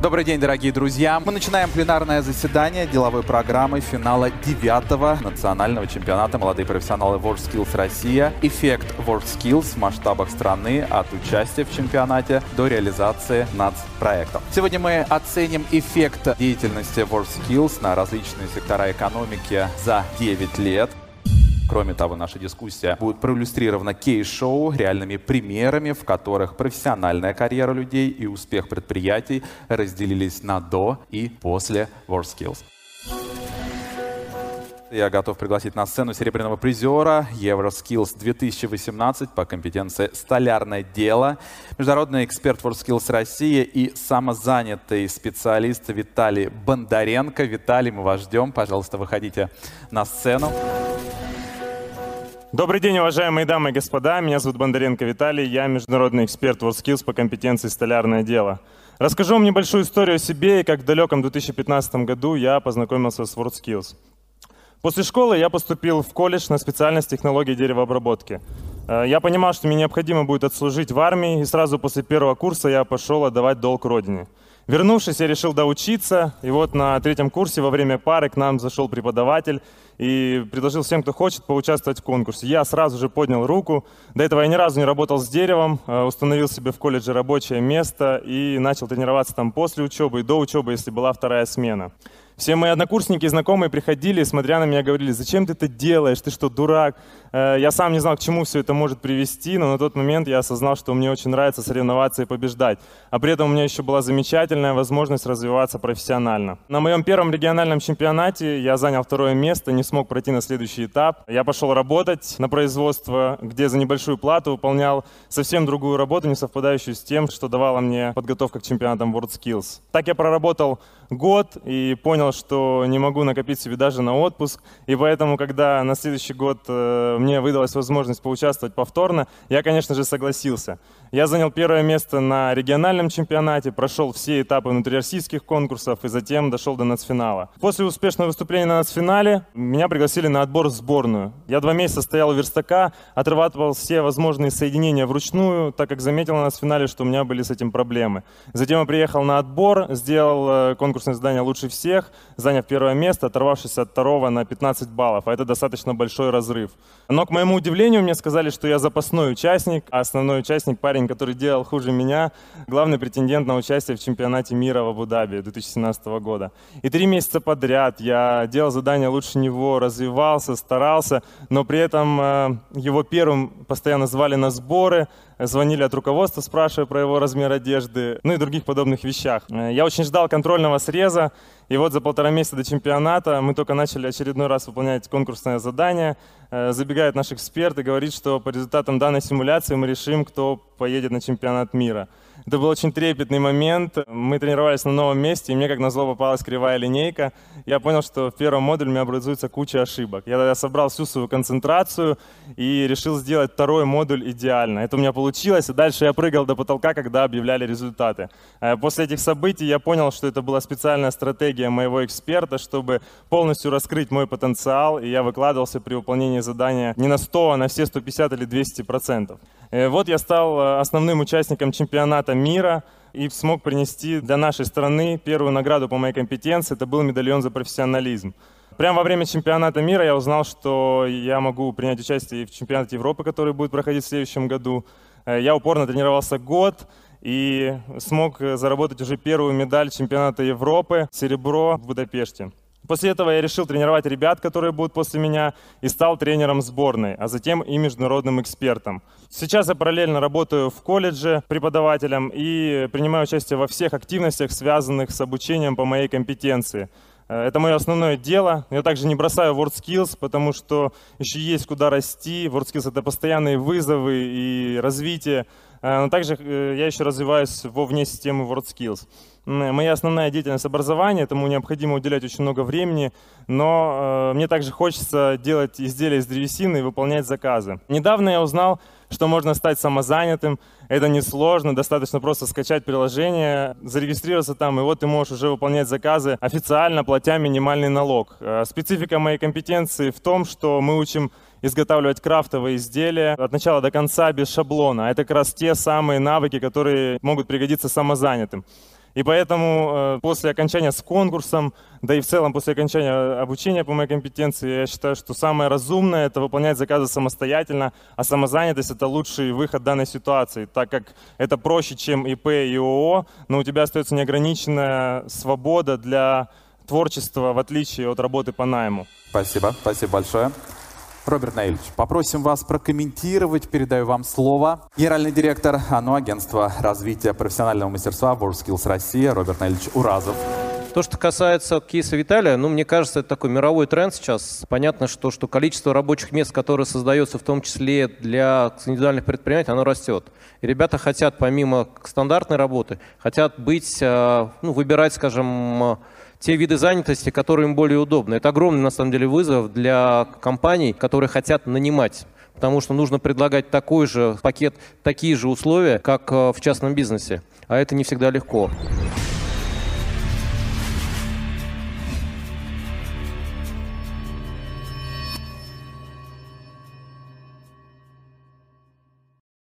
Добрый день, дорогие друзья. Мы начинаем пленарное заседание деловой программы финала девятого национального чемпионата «Молодые профессионалы WorldSkills Россия». Эффект WorldSkills в масштабах страны от участия в чемпионате до реализации нацпроектов. Сегодня мы оценим эффект деятельности WorldSkills на различные сектора экономики за 9 лет. Кроме того, наша дискуссия будет проиллюстрирована кейс-шоу реальными примерами, в которых профессиональная карьера людей и успех предприятий разделились на до и после WorldSkills. Я готов пригласить на сцену серебряного призера Евроскиллс 2018 по компетенции «Столярное дело», международный эксперт WorldSkills России и самозанятый специалист Виталий Бондаренко. Виталий, мы вас ждем. Пожалуйста, выходите на сцену. Добрый день, уважаемые дамы и господа. Меня зовут Бондаренко Виталий. Я международный эксперт WorldSkills по компетенции «Столярное дело». Расскажу вам небольшую историю о себе и как в далеком 2015 году я познакомился с WorldSkills. После школы я поступил в колледж на специальность технологии деревообработки. Э, я понимал, что мне необходимо будет отслужить в армии, и сразу после первого курса я пошел отдавать долг родине. Вернувшись, я решил доучиться, и вот на третьем курсе во время пары к нам зашел преподаватель и предложил всем, кто хочет, поучаствовать в конкурсе. Я сразу же поднял руку. До этого я ни разу не работал с деревом, э, установил себе в колледже рабочее место и начал тренироваться там после учебы и до учебы, если была вторая смена. Все мои однокурсники и знакомые приходили, смотря на меня, говорили, зачем ты это делаешь, ты что, дурак? Э, я сам не знал, к чему все это может привести, но на тот момент я осознал, что мне очень нравится соревноваться и побеждать. А при этом у меня еще была замечательная возможность развиваться профессионально. На моем первом региональном чемпионате я занял второе место, не смог пройти на следующий этап. Я пошел работать на производство, где за небольшую плату выполнял совсем другую работу, не совпадающую с тем, что давала мне подготовка к чемпионатам WorldSkills. Так я проработал год и понял, что не могу накопить себе даже на отпуск. И поэтому, когда на следующий год э, мне выдалась возможность поучаствовать повторно, я, конечно же, согласился. Я занял первое место на региональном чемпионате, прошел все этапы внутрироссийских конкурсов и затем дошел до нацфинала. После успешного выступления на нацфинале меня пригласили на отбор в сборную. Я два месяца стоял у верстака, отрабатывал все возможные соединения вручную, так как заметил на нацфинале, что у меня были с этим проблемы. Затем я приехал на отбор, сделал э, конкурсное задание лучше всех, заняв первое место, оторвавшись от второго на 15 баллов, а это достаточно большой разрыв. Но, к моему удивлению, мне сказали, что я запасной участник, а основной участник парень который делал хуже меня, главный претендент на участие в чемпионате мира в Абу-Даби 2017 года. И три месяца подряд я делал задания лучше него, развивался, старался, но при этом э, его первым постоянно звали на сборы, звонили от руководства, спрашивая про его размер одежды, ну и других подобных вещах. Э, я очень ждал контрольного среза, и вот за полтора месяца до чемпионата мы только начали очередной раз выполнять конкурсное задание. Э, забегает наш эксперт и говорит, что по результатам данной симуляции мы решим, кто поедет на чемпионат мира. Это был очень трепетный момент. Мы тренировались на новом месте, и мне, как назло, попалась кривая линейка. Я понял, что в первом модуле у меня образуется куча ошибок. Я тогда собрал всю свою концентрацию и решил сделать второй модуль идеально. Это у меня получилось, и дальше я прыгал до потолка, когда объявляли результаты. Э, после этих событий я понял, что это была специальная стратегия моего эксперта, чтобы полностью раскрыть мой потенциал, и я выкладывался при выполнении задания не на 100, а на все 150 или 200 процентов. Э, вот я стал э, основным участником чемпионата мира и смог принести для нашей страны первую награду по моей компетенции. Это был медальон за профессионализм. Прямо во время чемпионата мира я узнал, что я могу принять участие в чемпионате Европы, который будет проходить в следующем году. Э, я упорно тренировался год и смог заработать уже первую медаль чемпионата Европы, серебро в Будапеште. После этого я решил тренировать ребят, которые будут после меня, и стал тренером сборной, а затем и международным экспертом. Сейчас я параллельно работаю в колледже преподавателем и принимаю участие во всех активностях, связанных с обучением по моей компетенции. Э, это мое основное дело. Я также не бросаю WorldSkills, потому что еще есть куда расти. WorldSkills — это постоянные вызовы и развитие. Э, но также э, я еще развиваюсь во вне системы WorldSkills. Моя основная деятельность образования, этому необходимо уделять очень много времени, но мне также хочется делать изделия из древесины и выполнять заказы. Недавно я узнал, что можно стать самозанятым. Это несложно, достаточно просто скачать приложение, зарегистрироваться там, и вот ты можешь уже выполнять заказы официально, платя минимальный налог. Э, специфика моей компетенции в том, что мы учим изготавливать крафтовые изделия от начала до конца без шаблона. Это как раз те самые навыки, которые могут пригодиться самозанятым. И поэтому э, после окончания с конкурсом, да и в целом после окончания обучения по моей компетенции, я считаю, что самое разумное – это выполнять заказы самостоятельно, а самозанятость – это лучший выход данной ситуации, так как это проще, чем ИП и ООО, но у тебя остается неограниченная свобода для творчества, в отличие от работы по найму. Спасибо, спасибо большое. Роберт Наильевич, попросим вас прокомментировать, передаю вам слово. Генеральный директор ОНО, агентства развития профессионального мастерства WorldSkills Россия, Роберт Наильевич Уразов. То, что касается кейса Виталия, ну, мне кажется, это такой мировой тренд сейчас. Понятно, что, что количество рабочих мест, которые создается в том числе для индивидуальных предприятий, оно растет. И ребята хотят, помимо стандартной работы, хотят быть, э, ну, выбирать, скажем, те виды занятости, которые им более удобны. Это огромный, на самом деле, вызов для компаний, которые хотят нанимать потому что нужно предлагать такой же пакет, такие же условия, как э, в частном бизнесе. А это не всегда легко.